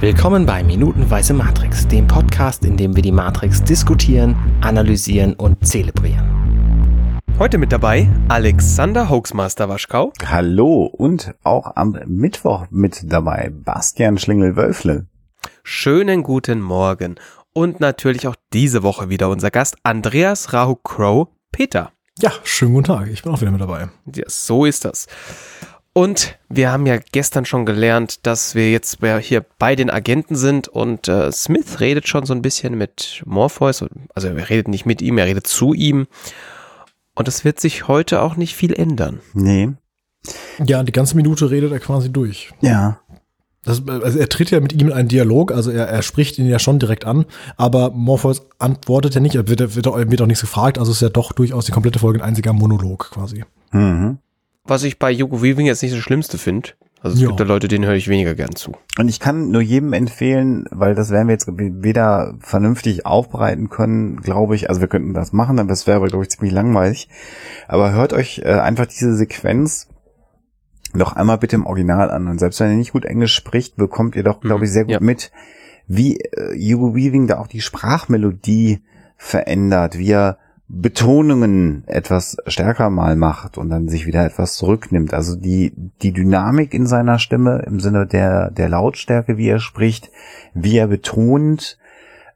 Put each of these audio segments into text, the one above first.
Willkommen bei Minutenweise Matrix, dem Podcast, in dem wir die Matrix diskutieren, analysieren und zelebrieren. Heute mit dabei Alexander Hoaxmaster Waschkau. Hallo und auch am Mittwoch mit dabei Bastian Schlingel-Wölfle. Schönen guten Morgen und natürlich auch diese Woche wieder unser Gast Andreas Rahu Crow Peter. Ja, schönen guten Tag. Ich bin auch wieder mit dabei. Ja, so ist das. Und wir haben ja gestern schon gelernt, dass wir jetzt hier bei den Agenten sind und äh, Smith redet schon so ein bisschen mit Morpheus. Also er redet nicht mit ihm, er redet zu ihm. Und es wird sich heute auch nicht viel ändern. Nee. Ja, die ganze Minute redet er quasi durch. Ja. Das, also er tritt ja mit ihm in einen Dialog, also er, er spricht ihn ja schon direkt an, aber Morpheus antwortet ja nicht, er wird, wird, wird auch nichts gefragt, also ist ja doch durchaus die komplette Folge ein einziger Monolog quasi. Mhm. Was ich bei Hugo Weaving jetzt nicht das Schlimmste finde. Also es Ja. gibt ja Leute, denen höre ich weniger gern zu. Und ich kann nur jedem empfehlen, weil das werden wir jetzt weder vernünftig aufbereiten können, glaube ich. Also wir könnten das machen, aber das wäre aber, glaube ich, ziemlich langweilig. Aber hört euch äh, einfach diese Sequenz noch einmal bitte im Original an. Und selbst wenn ihr nicht gut Englisch spricht, bekommt ihr doch, glaube ich, sehr gut ja. mit, wie äh, Hugo Weaving da auch die Sprachmelodie verändert, wie er Betonungen etwas stärker mal macht und dann sich wieder etwas zurücknimmt. Also die, die Dynamik in seiner Stimme im Sinne der, der Lautstärke, wie er spricht, wie er betont,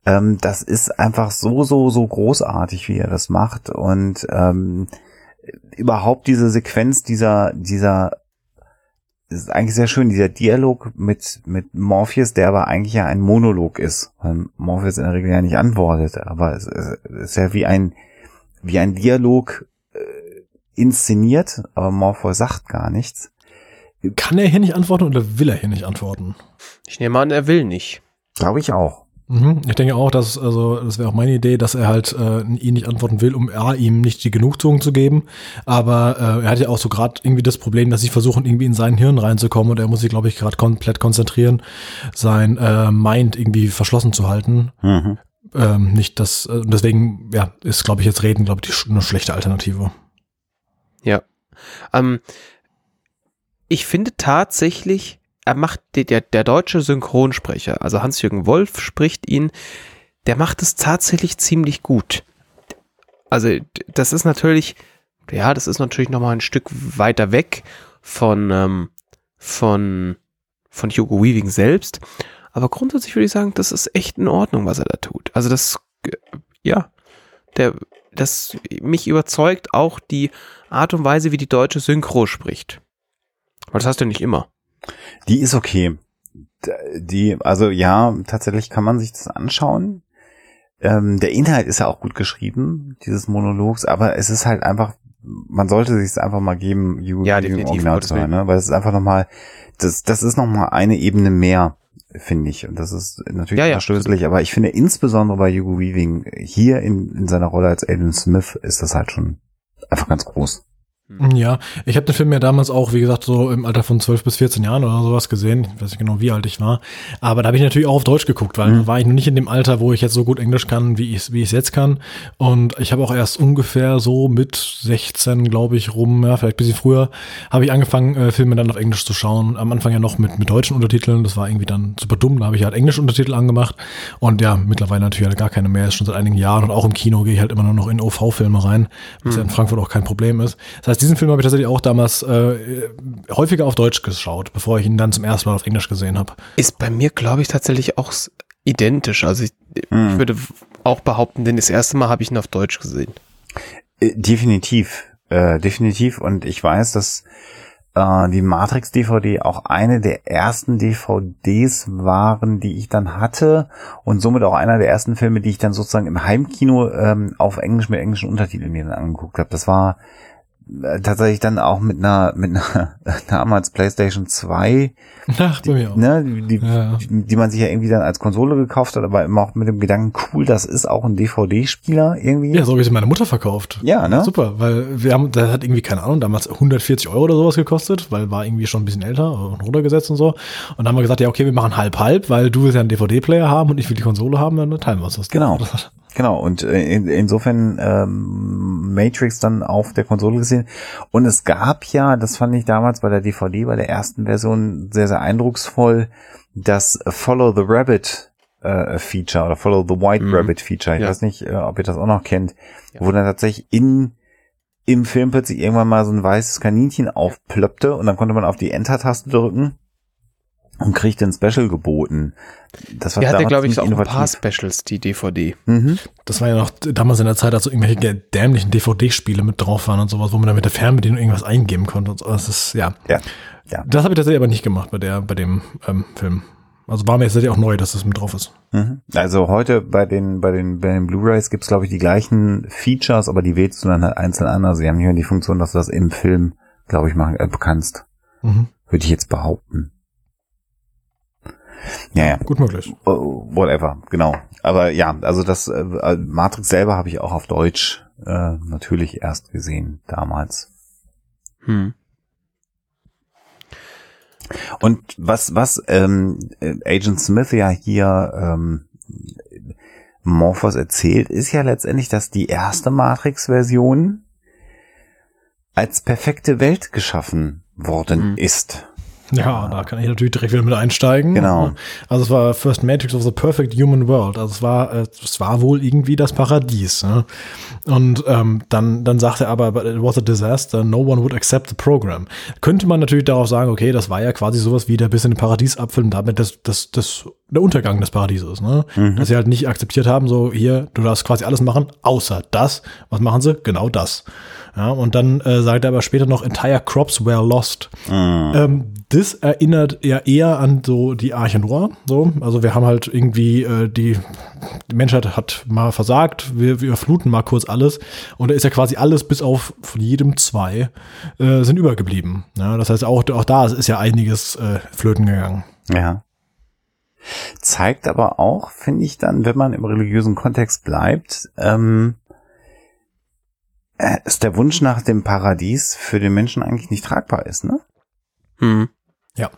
ähm, das ist einfach so, so, so großartig, wie er das macht. Und ähm, überhaupt diese Sequenz dieser, dieser es ist eigentlich sehr schön, dieser Dialog mit, mit Morpheus, der aber eigentlich ja ein Monolog ist, weil Morpheus in der Regel ja nicht antwortet, aber es, es ist ja wie ein, wie ein Dialog äh, inszeniert, aber Morpheus sagt gar nichts. Kann er hier nicht antworten oder will er hier nicht antworten? Ich nehme an, er will nicht. Glaube ich auch. Mhm. Ich denke auch, dass, also, das wäre auch meine Idee, dass er halt äh, ihn nicht antworten will, um A, ihm nicht die Genugtuung zu geben. Aber äh, er hat ja auch so gerade irgendwie das Problem, dass sie versuchen, irgendwie in sein Hirn reinzukommen und er muss sich, glaube ich, gerade komplett konzentrieren, sein äh, Mind irgendwie verschlossen zu halten. Mhm. Ähm, nicht das, äh, deswegen, ja, ist, glaube ich, jetzt Reden, glaube ich, eine schlechte Alternative. Ja. Ähm, ich finde tatsächlich, er macht der, der, deutsche Synchronsprecher, also Hans-Jürgen Wolf spricht ihn, der macht es tatsächlich ziemlich gut. Also das ist natürlich, ja, das ist natürlich noch mal ein Stück weiter weg von ähm, von von Hugo Weaving selbst, aber grundsätzlich würde ich sagen, das ist echt in Ordnung, was er da tut. Also das, äh, ja, der, das mich überzeugt auch die Art und Weise, wie die deutsche Synchro spricht. Weil das hast du nicht immer. Die ist okay. Die, also ja, tatsächlich kann man sich das anschauen. Ähm, der Inhalt ist ja auch gut geschrieben, dieses Monologs, aber es ist halt einfach, man sollte sich es einfach mal geben, Ja, Weaving im definitiv, Original zu hören, ne? weil es ist einfach nochmal, das, das ist nochmal eine Ebene mehr, finde ich. Und das ist natürlich Ja, ja. verstößlich, aber ich finde insbesondere bei Hugo Weaving hier in, in seiner Rolle als Aiden Smith ist das halt schon einfach ganz groß. Ja, ich habe den Film ja damals auch, wie gesagt, so im Alter von 12 bis 14 Jahren oder sowas gesehen. Ich weiß nicht genau, wie alt ich war. Aber da habe ich natürlich auch auf Deutsch geguckt, weil da war ich noch nicht in dem Alter, wo ich jetzt so gut Englisch kann, wie ich wie ich es jetzt kann. Und ich habe auch erst ungefähr so mit 16, glaube ich, rum, ja, vielleicht ein bisschen früher, habe ich angefangen, äh, Filme dann auf Englisch zu schauen. Am Anfang ja noch mit, mit deutschen Untertiteln. Das war irgendwie dann super dumm. Da habe ich halt englische Untertitel angemacht. Und ja, mittlerweile natürlich halt gar keine mehr. Ist schon seit einigen Jahren. Und auch im Kino gehe ich halt immer nur noch in OV-Filme rein, was ja in Frankfurt auch kein Problem ist. Das heißt, diesen Film habe ich tatsächlich auch damals äh, häufiger auf Deutsch geschaut, bevor ich ihn dann zum ersten Mal auf Englisch gesehen habe. Ist bei mir, glaube ich, tatsächlich auch identisch. Also ich, Hm. ich würde auch behaupten, denn das erste Mal habe ich ihn auf Deutsch gesehen. Äh, Definitiv, äh, definitiv. Und ich weiß, dass äh, die Matrix DVD auch eine der ersten DVDs waren, die ich dann hatte und somit auch einer der ersten Filme, die ich dann sozusagen im Heimkino ähm, auf Englisch mit englischen Untertiteln mir dann angeguckt habe. Das war tatsächlich dann auch mit einer mit einer damals PlayStation 2 Ach, mir auch. ne, die, Ja. die, die man sich ja irgendwie dann als Konsole gekauft hat, aber immer auch mit dem Gedanken, cool, das ist auch ein DVD-Spieler irgendwie. Ja, so habe ich es meiner Mutter verkauft. Ja, ne? Super, weil wir haben, das hat irgendwie, keine Ahnung, damals 140 Euro oder sowas gekostet, weil war irgendwie schon ein bisschen älter und runtergesetzt und so. Und dann haben wir gesagt, ja, okay, wir machen halb-halb, weil du willst ja einen DVD-Player haben und ich will die Konsole haben, dann teilen wir uns das. Genau. Das Genau, und äh, in, insofern ähm, Matrix dann auf der Konsole gesehen. Und es gab ja, das fand ich damals bei der DVD, bei der ersten Version sehr, sehr eindrucksvoll, das Follow the Rabbit äh, Feature oder Follow the White Mhm. Rabbit Feature. Ich Ja. weiß nicht, äh, ob ihr das auch noch kennt, Ja. wo dann tatsächlich in im Film plötzlich irgendwann mal so ein weißes Kaninchen aufplöppte und dann konnte man auf die Enter-Taste drücken und kriegte ein Special geboten. Das war Die hat ja, damals glaube ich, auch ziemlich ein paar innovativ. Specials, die DVD. Mhm. Das war ja noch damals in der Zeit, als so irgendwelche dämlichen DVD-Spiele mit drauf waren und sowas, wo man dann mit der Fernbedienung irgendwas eingeben konnte und so. Das ist, ja. Ja. Ja. Das habe ich tatsächlich aber nicht gemacht bei der, bei dem ähm, Film. Also war mir jetzt tatsächlich auch neu, dass das mit drauf ist. Mhm. Also heute bei den bei den bei den Blu-rays gibt's glaube ich die gleichen Features, aber die wählst du dann halt einzeln an. Also sie haben hier die Funktion, dass du das im Film, glaube ich, machen äh, kannst. Mhm. Würde ich jetzt behaupten. Ja, ja. Gut möglich. Oh, whatever, genau. Aber ja, also das äh, äh, Matrix selber habe ich auch auf Deutsch äh, natürlich erst gesehen damals. Hm. Und was, was ähm, äh, Agent Smith ja hier ähm, Morphos erzählt, ist ja letztendlich, dass die erste Matrix-Version als perfekte Welt geschaffen worden Mhm. ist. Ja, da kann ich natürlich direkt wieder mit einsteigen. Genau. Also es war First Matrix of the Perfect Human World. Also es war, äh, es war wohl irgendwie das Paradies. Ne? Und ähm, dann, dann sagte er aber, but it was a disaster, no one would accept the program. Könnte man natürlich darauf sagen, okay, das war ja quasi sowas wie der bisschen den Paradiesapfel und damit das, das, das, der Untergang des Paradieses. Ne? Dass sie halt nicht akzeptiert haben, so hier, du darfst quasi alles machen, außer das. Was machen sie? Genau das. Ja, und dann äh, sagt er aber später noch, entire crops were lost. Ähm, das erinnert ja eher an so die Arche Noah. So. Also wir haben halt irgendwie äh, die, die Menschheit hat mal versagt, wir, wir fluten mal kurz alles und da ist ja quasi alles bis auf von jedem zwei äh, sind übergeblieben. Ja, das heißt auch, auch da ist ja einiges äh, flöten gegangen. Ja. Zeigt aber auch, finde ich dann, wenn man im religiösen Kontext bleibt, ähm, äh, ist der Wunsch nach dem Paradies für den Menschen eigentlich nicht tragbar ist, ne? Hm. Ja.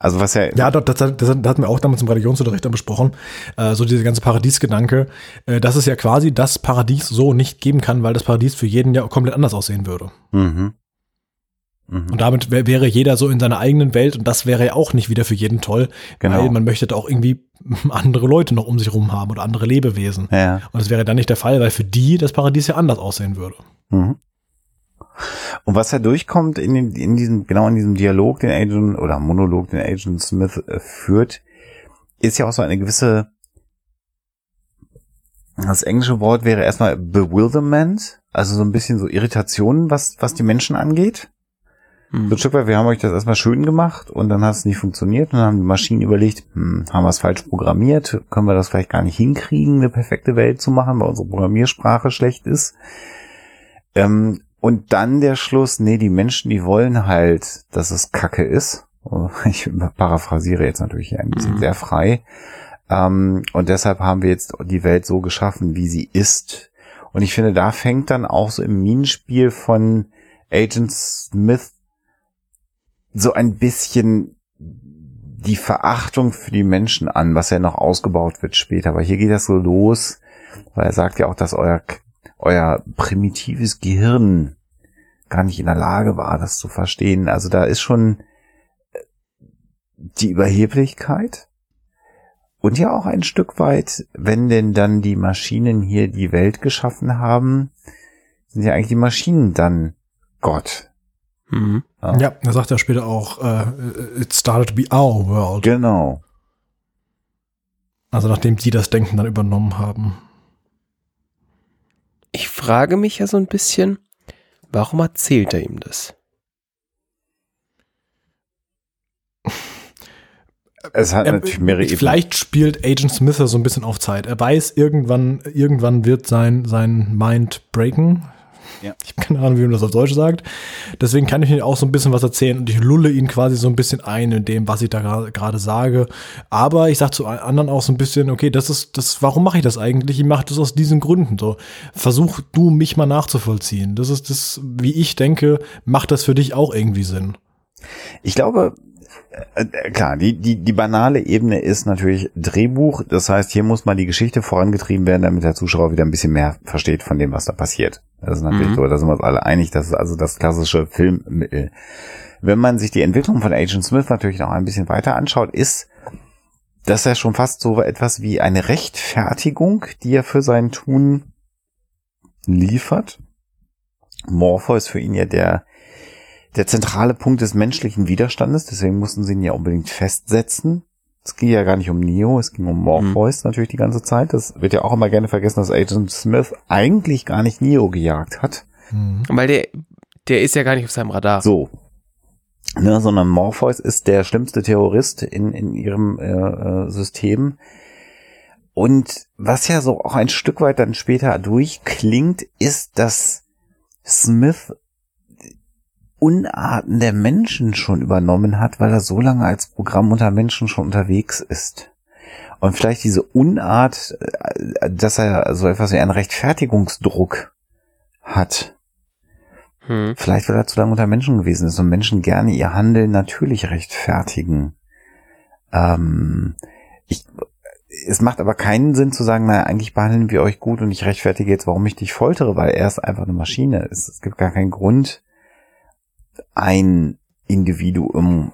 Also was ja, Ja, das, das, das, hatten wir auch damals im Religionsunterricht dann besprochen. Äh, so dieser ganze Paradiesgedanke, äh, dass es ja quasi das Paradies so nicht geben kann, weil das Paradies für jeden ja komplett anders aussehen würde. Mhm. Mhm. Und damit wär, wäre jeder so in seiner eigenen Welt und das wäre ja auch nicht wieder für jeden toll, Genau. weil man möchte da auch irgendwie andere Leute noch um sich rum haben oder andere Lebewesen. Ja. Und das wäre dann nicht der Fall, weil für die das Paradies ja anders aussehen würde. Mhm. Und was da durchkommt in, den, in diesem, genau in diesem Dialog, den Agent, oder Monolog, den Agent Smith äh, führt, ist ja auch so eine gewisse, das englische Wort wäre erstmal Bewilderment, also so ein bisschen so Irritationen, was, was die Menschen angeht. So Hm. ein Stück weit, wir haben euch das erstmal schön gemacht und dann hat es nicht funktioniert und dann haben die Maschinen überlegt, hm, haben wir es falsch programmiert, können wir das vielleicht gar nicht hinkriegen, eine perfekte Welt zu machen, weil unsere Programmiersprache schlecht ist. Ähm, und dann der Schluss, nee, die Menschen, die wollen halt, dass es Kacke ist. Ich paraphrasiere jetzt natürlich ein bisschen Mhm. sehr frei. Ähm, und deshalb haben wir jetzt die Welt so geschaffen, wie sie ist. Und ich finde, da fängt dann auch so im Minenspiel von Agent Smith so ein bisschen die Verachtung für die Menschen an, was ja noch ausgebaut wird später. Aber hier geht das so los, weil er sagt ja auch, dass euer, euer primitives Gehirn gar nicht in der Lage war, das zu verstehen. Also da ist schon äh, die Überheblichkeit und ja auch ein Stück weit, wenn denn dann die Maschinen hier die Welt geschaffen haben, sind ja eigentlich die Maschinen dann Gott. Hm. Ja, er sagt ja später auch, äh, it started to be our world. Genau. Also nachdem die das Denken dann übernommen haben. Ich frage mich ja so ein bisschen, warum erzählt er ihm das? Es hat Er- natürlich mehrere Ebenen. Vielleicht spielt Agent Smith ja so ein bisschen auf Zeit. Er weiß, irgendwann, irgendwann wird sein, sein Mind breaken. Ja. Ich habe keine Ahnung, wie man das auf Deutsch sagt. Deswegen kann ich ihm auch so ein bisschen was erzählen und ich lulle ihn quasi so ein bisschen ein in dem, was ich da gra- gerade sage. Aber ich sage zu anderen auch so ein bisschen, okay, das ist, das, warum mache ich das eigentlich? Ich mache das aus diesen Gründen. So, versuch du mich mal nachzuvollziehen. Das ist das, wie ich denke, macht das für dich auch irgendwie Sinn. Ich glaube, äh, äh, klar, die, die, die banale Ebene ist natürlich Drehbuch. Das heißt, hier muss mal die Geschichte vorangetrieben werden, damit der Zuschauer wieder ein bisschen mehr versteht von dem, was da passiert. Das ist natürlich Mhm. so, da sind wir uns alle einig. Das ist also das klassische Filmmittel. Wenn man sich die Entwicklung von Agent Smith natürlich noch ein bisschen weiter anschaut, ist das ja schon fast so etwas wie eine Rechtfertigung, die er für sein Tun liefert. Morpheus für ihn ja der, der zentrale Punkt des menschlichen Widerstandes, deswegen mussten sie ihn ja unbedingt festsetzen. Es ging ja gar nicht um Neo, es ging um Morpheus natürlich die ganze Zeit. Das wird ja auch immer gerne vergessen, dass Agent Smith eigentlich gar nicht Neo gejagt hat. Mhm. Weil der, der ist ja gar nicht auf seinem Radar. So. Ne, sondern Morpheus ist der schlimmste Terrorist in, in ihrem äh, äh, System. Und was ja so auch ein Stück weit dann später durchklingt, ist, dass Smith Unarten der Menschen schon übernommen hat, weil er so lange als Programm unter Menschen schon unterwegs ist. Und vielleicht diese Unart, äh, dass er so etwas wie einen Rechtfertigungsdruck hat. Hm. Vielleicht, weil er zu lange unter Menschen gewesen ist und Menschen gerne ihr Handeln natürlich rechtfertigen. Ähm, ich, es macht aber keinen Sinn zu sagen, naja, eigentlich behandeln wir euch gut und ich rechtfertige jetzt, warum ich dich foltere, weil er ist einfach eine Maschine. Es, es gibt gar keinen Grund, ein Individuum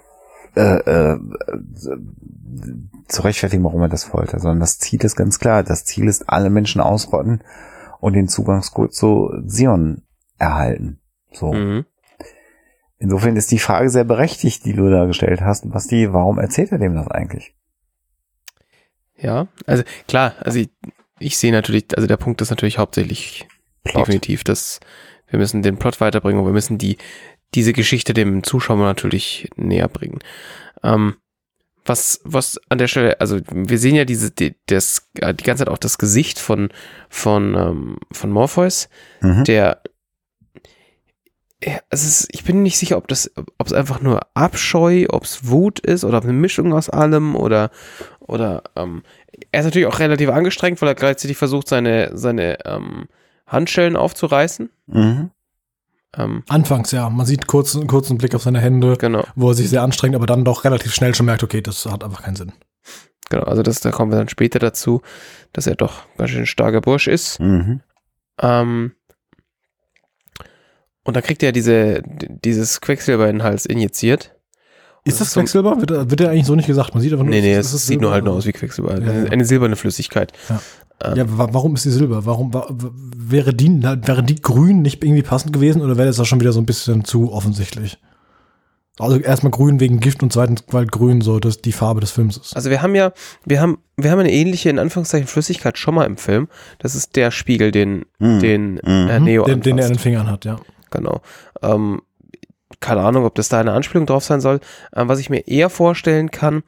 äh, äh, zu rechtfertigen, warum er das foltert, sondern das Ziel ist ganz klar. Das Ziel ist, alle Menschen ausrotten und den Zugangscode zu Sion erhalten. So. Mhm. Insofern ist die Frage sehr berechtigt, die du da gestellt hast. Basti, warum erzählt er dem das eigentlich? Ja, also klar, also ich, ich sehe natürlich, also der Punkt ist natürlich hauptsächlich Plot. definitiv, dass wir müssen den Plot weiterbringen und wir müssen die, diese Geschichte dem Zuschauer natürlich näher bringen. Ähm, was, was an der Stelle, also wir sehen ja diese, die, das, äh, die ganze Zeit auch das Gesicht von, von, ähm, von Morpheus, Mhm. der es ist, ich bin nicht sicher, ob das, ob es einfach nur Abscheu, ob es Wut ist oder eine Mischung aus allem oder, oder, ähm, er ist natürlich auch relativ angestrengt, weil er gleichzeitig versucht, seine, seine, ähm, Handschellen aufzureißen. Mhm. Ähm, Anfangs, ja. Man sieht kurz, einen kurzen Blick auf seine Hände, genau, wo er sich sehr anstrengt, aber dann doch relativ schnell schon merkt, okay, das hat einfach keinen Sinn. genau. Also das, da kommen wir dann später dazu, dass er doch ganz schön starker Bursch ist. Mhm. Ähm, und dann kriegt er diese, dieses Quecksilber in den Hals injiziert. Ist das so- Quecksilber? Wird, wird ja eigentlich so nicht gesagt. Man sieht einfach nur, Nee, nee, es sieht nur halt nur aus wie Quecksilber. Ja, ja. Eine silberne Flüssigkeit. Ja, wa warum ist die Silber? Warum wa wäre die, wäre die grün nicht irgendwie passend gewesen oder wäre das da schon wieder so ein bisschen zu offensichtlich? Also erstmal grün wegen Gift und zweitens, weil grün so das die Farbe des Films ist. Also wir haben ja, wir haben, wir haben eine ähnliche, in Anführungszeichen, Flüssigkeit schon mal im Film. Das ist der Spiegel, den, Mhm. den Mhm. äh, Neo den, den er in den. Fingern hat, ja. Genau. Ähm, keine Ahnung, ob das da eine Anspielung drauf sein soll. Ähm, was ich mir eher vorstellen kann,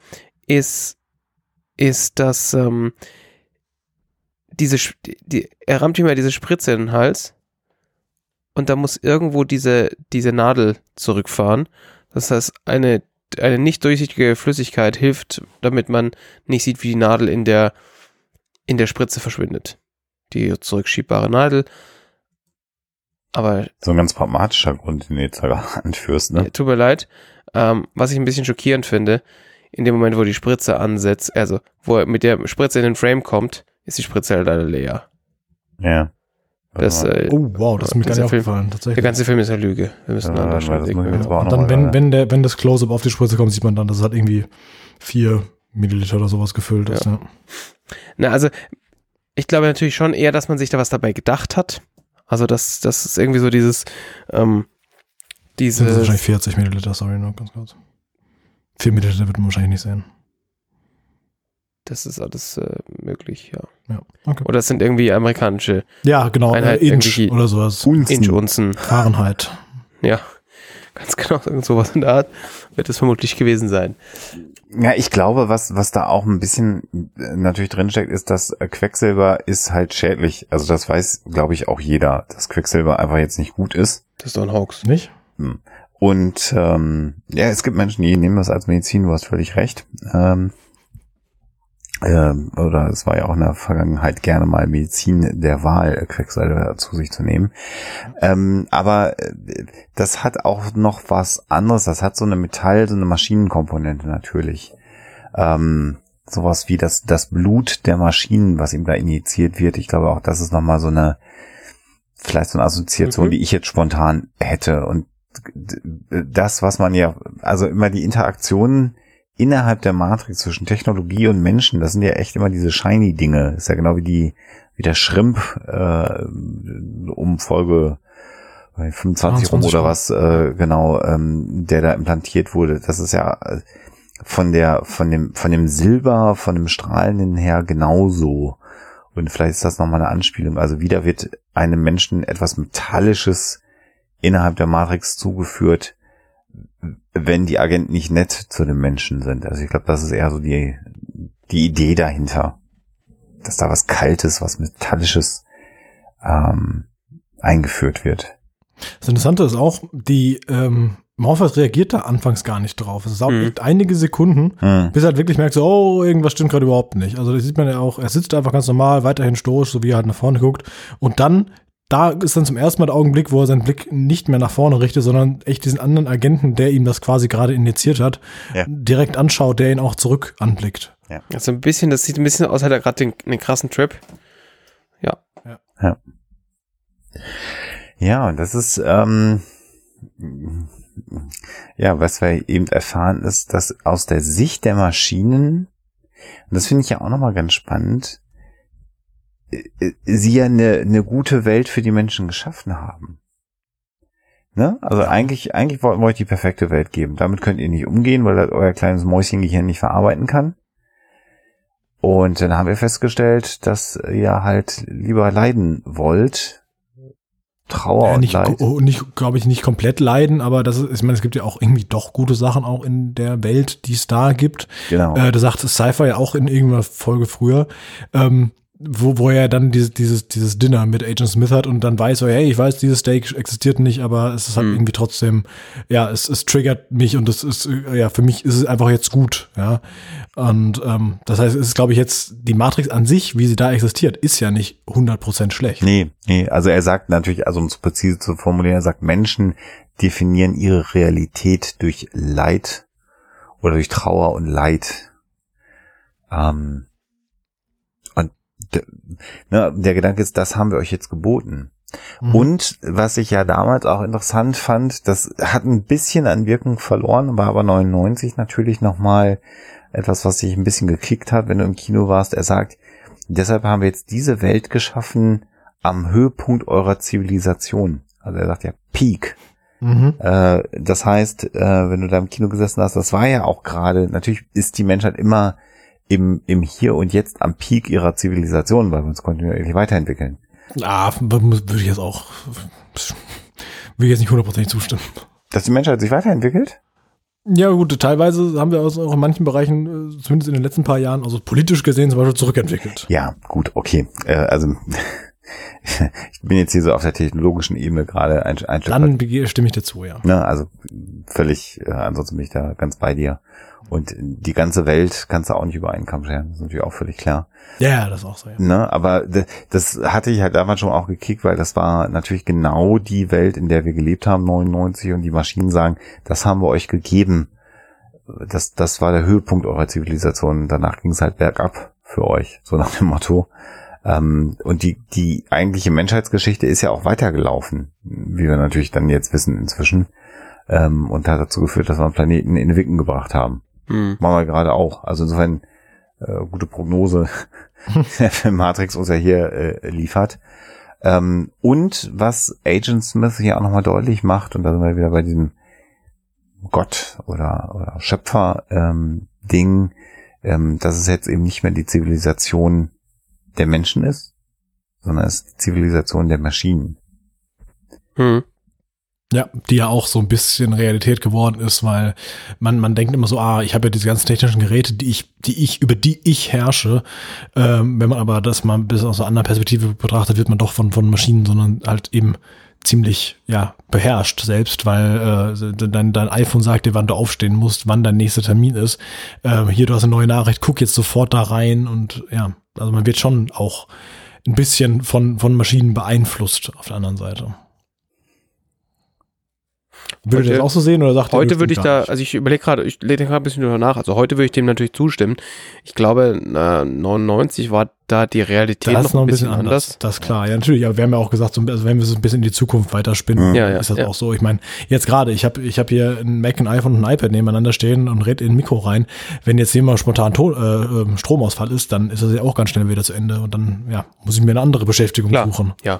ist, ist, dass ähm, diese, die, er rammt ihm ja diese Spritze in den Hals und da muss irgendwo diese, diese Nadel zurückfahren. Das heißt, eine, eine nicht durchsichtige Flüssigkeit hilft, damit man nicht sieht, wie die Nadel in der, in der Spritze verschwindet. Die zurückschiebbare Nadel. Aber So ein ganz pragmatischer Grund, den du jetzt da anführst, ne? ja, tut mir leid. Ähm, was ich ein bisschen schockierend finde, in dem Moment, wo die Spritze ansetzt, also wo er mit der Spritze in den Frame kommt, ist die Spritze halt leider leer. Ja. Das, äh, Oh, wow, das ist mir gar nicht aufgefallen, Der tatsächlich. ganze Film ist eine Lüge. Wir müssen Ja, an der weil Stelle das muss ich jetzt denken. aber auch Und noch dann, mal wenn, wenn, der, wenn das Close-Up auf die Spritze kommt, sieht man dann, dass es halt irgendwie vier Milliliter oder sowas gefüllt ist. Ja. Na, also, ich glaube natürlich schon eher, dass man sich da was dabei gedacht hat. Also, das, das ist irgendwie so dieses, ähm, Sind das diese, wahrscheinlich 40 Milliliter, sorry, nur ganz kurz. Vier Milliliter wird man wahrscheinlich nicht sehen. das ist alles äh, möglich, ja. Ja, okay. Oder es sind irgendwie amerikanische Ja, genau, Einheit äh, Inch oder sowas. Unzen. Inch-Unzen. Fahrenheit. Ja, ganz genau, irgend sowas in der Art wird es vermutlich gewesen sein. Ja, ich glaube, was, was da auch ein bisschen äh, natürlich drinsteckt, ist, dass äh, Quecksilber ist halt schädlich. Also das weiß, glaube ich, auch jeder, dass Quecksilber einfach jetzt nicht gut ist. Das ist doch ein Hoax. Nicht? Und ähm, ja, es gibt Menschen, die nehmen das als Medizin, du hast völlig recht. Ähm, ähm, oder es war ja auch in der Vergangenheit gerne mal Medizin der Wahl, Quecksilber zu sich zu nehmen. Ähm, aber äh, das hat auch noch was anderes. Das hat so eine Metall, so eine Maschinenkomponente natürlich. Ähm, sowas wie das, das Blut der Maschinen, was ihm da injiziert wird. Ich glaube auch, das ist nochmal so eine, vielleicht so eine Assoziation, Mhm. die ich jetzt spontan hätte. Und das, was man ja, also immer die Interaktionen innerhalb der Matrix zwischen Technologie und Menschen, das sind ja echt immer diese shiny Dinge. Das ist ja genau wie die, wie der Shrimp äh, um Folge 25 rum 23 oder was, äh, genau, ähm, der da implantiert wurde. Das ist ja äh, von der, von dem, von dem Silber, von dem Strahlenden her genauso. Und vielleicht ist das nochmal eine Anspielung. Also wieder wird einem Menschen etwas Metallisches innerhalb der Matrix zugeführt, wenn die Agenten nicht nett zu den Menschen sind. Also ich glaube, das ist eher so die, die Idee dahinter. Dass da was Kaltes, was Metallisches ähm, eingeführt wird. Das Interessante ist auch, die ähm, Morpheus reagiert da anfangs gar nicht drauf. Es dauert Mhm. einige Sekunden, Hm. bis er halt wirklich merkt, so, oh, irgendwas stimmt gerade überhaupt nicht. Also das sieht man ja auch, er sitzt einfach ganz normal, weiterhin stoisch, so wie er halt nach vorne guckt. Und dann, da ist dann zum ersten Mal der Augenblick, wo er seinen Blick nicht mehr nach vorne richtet, sondern echt diesen anderen Agenten, der ihm das quasi gerade injiziert hat, Ja. direkt anschaut, der ihn auch zurück anblickt. Also ein bisschen, das sieht ein bisschen aus, als hätte er gerade den, den krassen Trip. Ja. Ja, und das ist, ähm, ja, was wir eben erfahren, ist, dass aus der Sicht der Maschinen, und das finde ich ja auch nochmal ganz spannend, sie ja eine, eine gute Welt für die Menschen geschaffen haben. Ne? Also eigentlich, eigentlich wollten wir euch die perfekte Welt geben. Damit könnt ihr nicht umgehen, weil das euer kleines Mäuschengehirn nicht verarbeiten kann. Und dann haben wir festgestellt, dass ihr halt lieber leiden wollt. Trauer Ja, und nicht, Leid. oh, nicht glaube ich, nicht komplett leiden, aber das ist, ich meine, es gibt ja auch irgendwie doch gute Sachen auch in der Welt, die es da gibt. Genau. Äh, da sagt Cypher ja auch in irgendeiner Folge früher, ähm, wo, wo er dann dieses, dieses, dieses Dinner mit Agent Smith hat und dann weiß, so, hey, ich weiß, dieses Steak existiert nicht, aber es ist halt Hm. irgendwie trotzdem, ja, es, es triggert mich und das ist, ja, für mich ist es einfach jetzt gut, ja. Und ähm, das heißt, es ist, glaube ich, jetzt die Matrix an sich, wie sie da existiert, ist ja nicht 100% schlecht. Nee, nee, also er sagt natürlich, also um es präzise zu formulieren, er sagt, Menschen definieren ihre Realität durch Leid oder durch Trauer und Leid. Ähm, ne, der Gedanke ist, das haben wir euch jetzt geboten. Mhm. Und was ich ja damals auch interessant fand, das hat ein bisschen an Wirkung verloren, war aber 99 natürlich nochmal etwas, was sich ein bisschen gekickt hat, wenn du im Kino warst. Er sagt, deshalb haben wir jetzt diese Welt geschaffen am Höhepunkt eurer Zivilisation. Also er sagt ja Peak. Mhm. Äh, das heißt, äh, wenn du da im Kino gesessen hast, das war ja auch gerade, natürlich ist die Menschheit immer im, im Hier und Jetzt am Peak ihrer Zivilisation, weil wir uns kontinuierlich weiterentwickeln. Ah, würde ich jetzt auch, will ich jetzt nicht hundertprozentig zustimmen. Dass die Menschheit sich weiterentwickelt? Ja, gut, teilweise haben wir uns auch in manchen Bereichen, äh, zumindest in den letzten paar Jahren, also politisch gesehen zum Beispiel zurückentwickelt. Ja, gut, okay. Äh, also ich bin jetzt hier so auf der technologischen Ebene gerade ein, ein Stück Dann stimme ich dazu, ja. Ne, also völlig, äh, ansonsten bin ich da ganz bei dir. Und die ganze Welt kannst du auch nicht über einen Kamm scheren, das ist natürlich auch völlig klar. Ja, ja, das ist auch so, ja. Ne, aber das hatte ich halt damals schon auch gekickt, weil das war natürlich genau die Welt, in der wir gelebt haben, 99, und die Maschinen sagen, das haben wir euch gegeben. Das, das war der Höhepunkt eurer Zivilisation. Danach ging es halt bergab für euch, so nach dem Motto. Ähm, und die, die eigentliche Menschheitsgeschichte ist ja auch weitergelaufen, wie wir natürlich dann jetzt wissen inzwischen. Ähm, und hat dazu geführt, dass wir einen Planeten in den Wicken gebracht haben. Hm. Machen wir gerade auch. Also insofern äh, gute Prognose, der Film Matrix uns ja hier äh, liefert. Ähm, und was Agent Smith hier auch nochmal deutlich macht, und da sind wir wieder bei diesem Gott oder, oder Schöpfer ähm, Ding, ähm, dass es jetzt eben nicht mehr die Zivilisation der Menschen ist, sondern es ist die Zivilisation der Maschinen. Hm. Ja, die ja auch so ein bisschen Realität geworden ist, weil man, man denkt immer so, ah, ich habe ja diese ganzen technischen Geräte, die ich, die ich, über die ich herrsche. Ähm, wenn man aber das mal bis aus einer anderen Perspektive betrachtet, wird man doch von, von Maschinen, sondern halt eben ziemlich ja beherrscht selbst, weil äh, dein, dein iPhone sagt dir, wann du aufstehen musst, wann dein nächster Termin ist. Äh, hier, du hast eine neue Nachricht, guck jetzt sofort da rein und ja, also man wird schon auch ein bisschen von, von Maschinen beeinflusst auf der anderen Seite. Würde Heute- das auch so sehen oder sagt ihr, Heute würde ich da, also ich überlege gerade, ich lese gerade ein bisschen drüber nach. Also heute würde ich dem natürlich zustimmen. Ich glaube, äh, 99 war da die Realität das ist noch ein bisschen anders. Das ist klar, ja natürlich. Aber wir haben ja auch gesagt, so, also wenn wir es ein bisschen in die Zukunft weiterspinnen, Ja, ja, ist das ja. auch so. Ich meine, jetzt gerade, ich habe ich hab hier ein Mac, ein iPhone und ein iPad nebeneinander stehen und red in ein Mikro rein. Wenn jetzt jemand spontan to äh, ähm, Stromausfall ist, dann ist das ja auch ganz schnell wieder zu Ende und dann ja, muss ich mir eine andere Beschäftigung Klar, suchen. ja.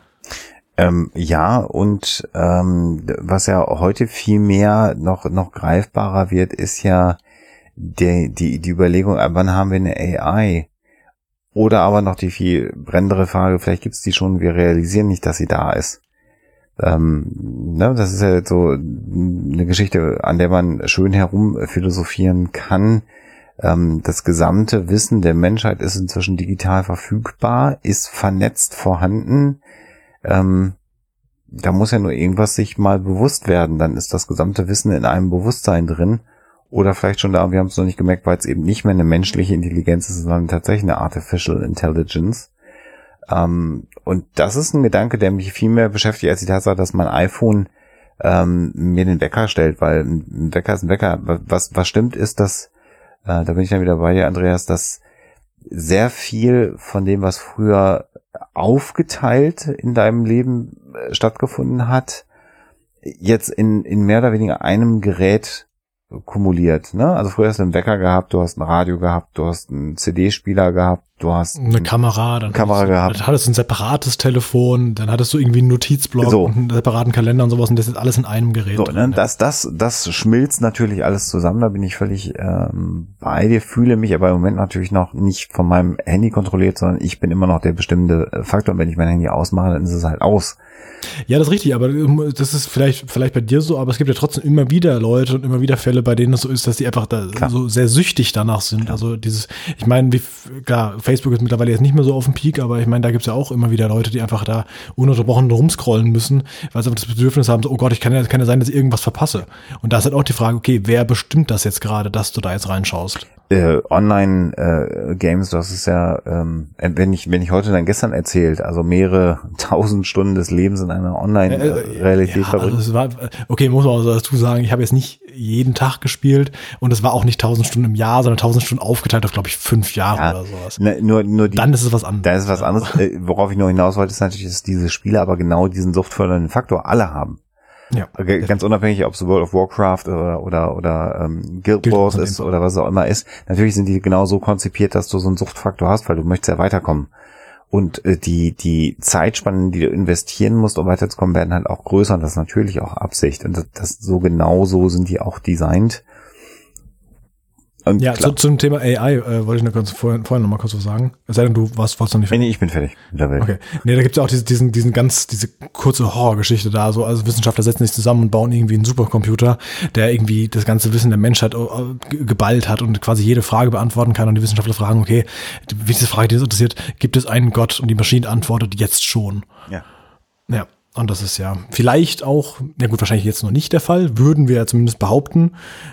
Ähm, ja, und ähm, was ja heute viel mehr noch, noch greifbarer wird, ist ja die, die, die Überlegung, ab wann haben wir eine AI? Oder aber noch die viel brennendere Frage, vielleicht gibt's die schon, wir realisieren nicht, dass sie da ist. Ähm, ne, das ist ja jetzt so eine Geschichte, an der man schön herum philosophieren kann. Ähm, das gesamte Wissen der Menschheit ist inzwischen digital verfügbar, ist vernetzt vorhanden. Ähm, da muss ja nur irgendwas sich mal bewusst werden. Dann ist das gesamte Wissen in einem Bewusstsein drin. Oder vielleicht schon da, wir haben es noch nicht gemerkt, weil es eben nicht mehr eine menschliche Intelligenz ist, sondern tatsächlich eine Artificial Intelligence. Ähm, und das ist ein Gedanke, der mich viel mehr beschäftigt, als die Tatsache, dass mein iPhone ähm, mir den Wecker stellt, weil ein Wecker ist ein Wecker. Was, was stimmt ist, dass, äh, da bin ich dann wieder bei dir, Andreas, dass sehr viel von dem, was früher aufgeteilt in deinem Leben äh, stattgefunden hat, jetzt in, in mehr oder weniger einem Gerät kumuliert. Ne? Also früher hast du einen Wecker gehabt, du hast ein Radio gehabt, du hast einen CD-Spieler gehabt, du hast Eine Kamera, dann Kamera hattest gehabt. Dann hattest du ein separates Telefon, dann hattest du irgendwie einen Notizblock So. und einen separaten Kalender und sowas und das ist alles in einem Gerät. So, drin, ne? das, das, das schmilzt natürlich alles zusammen, da bin ich völlig ähm, bei dir, fühle mich aber im Moment natürlich noch nicht von meinem Handy kontrolliert, sondern ich bin immer noch der bestimmende äh, Faktor und wenn ich mein Handy ausmache, dann ist es halt aus. Ja, das ist richtig, aber ähm, das ist vielleicht, vielleicht bei dir so, aber es gibt ja trotzdem immer wieder Leute und immer wieder Fälle, bei denen es so ist, dass die einfach da Klar. so sehr süchtig danach sind. Also dieses, ich meine, wie, klar, Facebook ist mittlerweile jetzt nicht mehr so auf dem Peak, aber ich meine, da gibt's ja auch immer wieder Leute, die einfach da ununterbrochen rumscrollen müssen, weil sie das Bedürfnis haben, so, oh Gott, ich kann ja, kann ja sein, dass ich irgendwas verpasse. Und da ist halt auch die Frage, okay, wer bestimmt das jetzt gerade, dass du da jetzt reinschaust? Äh, Online-Games, du hast es ja, ähm, wenn ich, wenn ich heute dann gestern erzählt, also mehrere tausend Stunden des Lebens in einer Online-Realität ja, also verbringen. es war, okay, muss man auch dazu sagen, ich habe jetzt nicht jeden Tag gespielt und es war auch nicht 1000 Stunden im Jahr, sondern 1000 Stunden aufgeteilt auf, glaube ich, fünf Jahre Ja, oder sowas. Ne, nur, nur die, Dann ist es was anderes. da ist was anderes. Äh, worauf ich nur hinaus wollte, ist natürlich, dass diese Spiele aber genau diesen suchtfördernden Faktor alle haben. Ja. Ganz unabhängig, ob es World of Warcraft oder oder, oder ähm, Guild, Guild Wars ist oder was auch immer ist. Natürlich sind die genau so konzipiert, dass du so einen Suchtfaktor hast, weil du möchtest ja weiterkommen. Und äh, die die Zeitspannen, die du investieren musst, um weiterzukommen, werden halt auch größer und das ist natürlich auch Absicht. Und das, das so genau so sind die auch designt. Und Ja, klar, zu, zum Thema AI äh, wollte ich nur kurz vorhin, vorhin noch mal kurz was sagen. Es sei denn, du warst, warst noch nicht nee, nee, ich bin fertig mit der Welt. Okay. Nee, da gibt's ja auch diese, diesen, diesen ganz, diese kurze Horrorgeschichte da. So, also Wissenschaftler setzen sich zusammen und bauen irgendwie einen Supercomputer, der irgendwie das ganze Wissen der Menschheit äh, ge- geballt hat und quasi jede Frage beantworten kann. Und die Wissenschaftler fragen, okay, die wichtigste Frage, die uns interessiert, gibt es einen Gott? Und die Maschine antwortet jetzt schon. Ja. Ja. Und das ist ja vielleicht auch, ja gut, wahrscheinlich jetzt noch nicht der Fall, würden wir ja zumindest behaupten.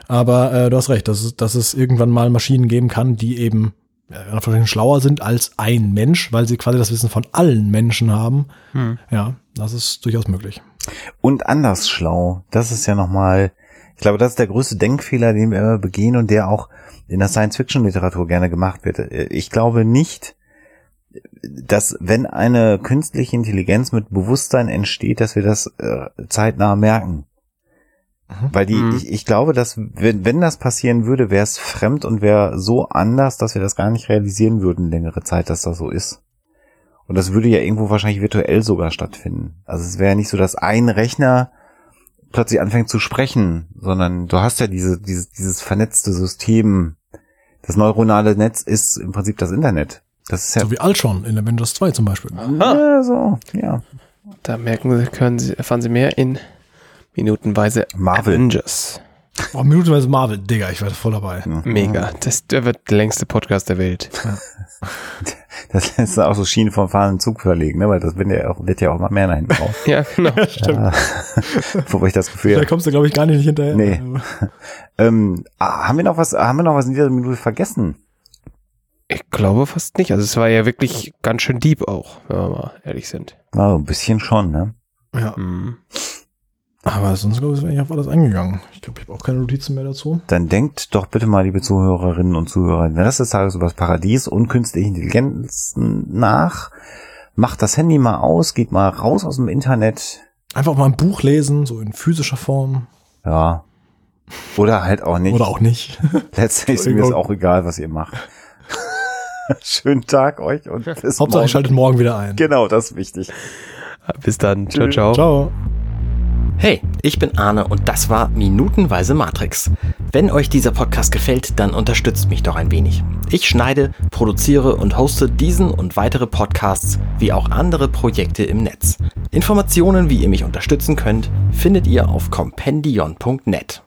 Aber äh, du hast recht, dass es, dass es irgendwann mal Maschinen geben kann, die eben Anführungsstrichen schlauer sind als ein Mensch, weil sie quasi das Wissen von allen Menschen haben. Ja, das ist durchaus möglich. und anders schlau. Das ist ja nochmal, ich glaube, das ist der größte Denkfehler, den wir immer begehen und der auch in der Science-Fiction-Literatur gerne gemacht wird. Ich glaube nicht, dass wenn eine künstliche Intelligenz mit Bewusstsein entsteht, dass wir das äh, zeitnah merken. Weil die, Mhm. ich, ich glaube, dass wenn, wenn das passieren würde, wäre es fremd und wäre so anders, dass wir das gar nicht realisieren würden längere Zeit, dass das so ist. Und das würde ja irgendwo wahrscheinlich virtuell sogar stattfinden. Also es wäre ja nicht so, dass ein Rechner plötzlich anfängt zu sprechen, sondern du hast ja diese, dieses, dieses vernetzte System. Das neuronale Netz ist im Prinzip das Internet. Das ist ja, So wie Ultron in Avengers 2 zum Beispiel. ja so, ja. Da merken Sie, können Sie, erfahren Sie mehr in minutenweise Marvel. Avengers. Oh, minutenweise Marvel, Digga, ich war voll dabei. Mega. Das der wird der längste Podcast der Welt. Das lässt auch so Schienen vom fahrenden Zug verlegen, ne? weil das wird ja auch, wird ja auch mal mehr nach hinten raus. Ja, genau. Stimmt. Wobei ich das Gefühl Da kommst du, glaube ich, gar nicht hinterher. Nee. Ähm, ah, haben wir noch was, haben wir noch was in dieser Minute vergessen? Ich glaube fast nicht. Also es war ja wirklich ganz schön deep auch, wenn wir mal ehrlich sind. Na, ein bisschen schon, ne? Ja. Mhm. Aber sonst, glaube ich, wäre ich auf alles eingegangen. Ich glaube, ich habe auch keine Notizen mehr dazu. Dann denkt doch bitte mal, liebe Zuhörerinnen und Zuhörer, den Rest des Tages über das Paradies und künstliche Intelligenz nach. Macht das Handy mal aus, geht mal raus aus dem Internet. Einfach mal ein Buch lesen, so in physischer Form. Ja. Oder halt auch nicht. Oder auch nicht. Letztlich ist mir das auch egal, was ihr macht. Schönen Tag euch und bis Hauptsache, morgen. ihr schaltet morgen wieder ein. Genau, das ist wichtig. Bis dann. Ciao, ciao. Ciao. Hey, ich bin Arne und das war Minutenweise Matrix. Wenn euch dieser Podcast gefällt, dann unterstützt mich doch ein wenig. Ich schneide, produziere und hoste diesen und weitere Podcasts wie auch andere Projekte im Netz. Informationen, wie ihr mich unterstützen könnt, findet ihr auf compendion.net.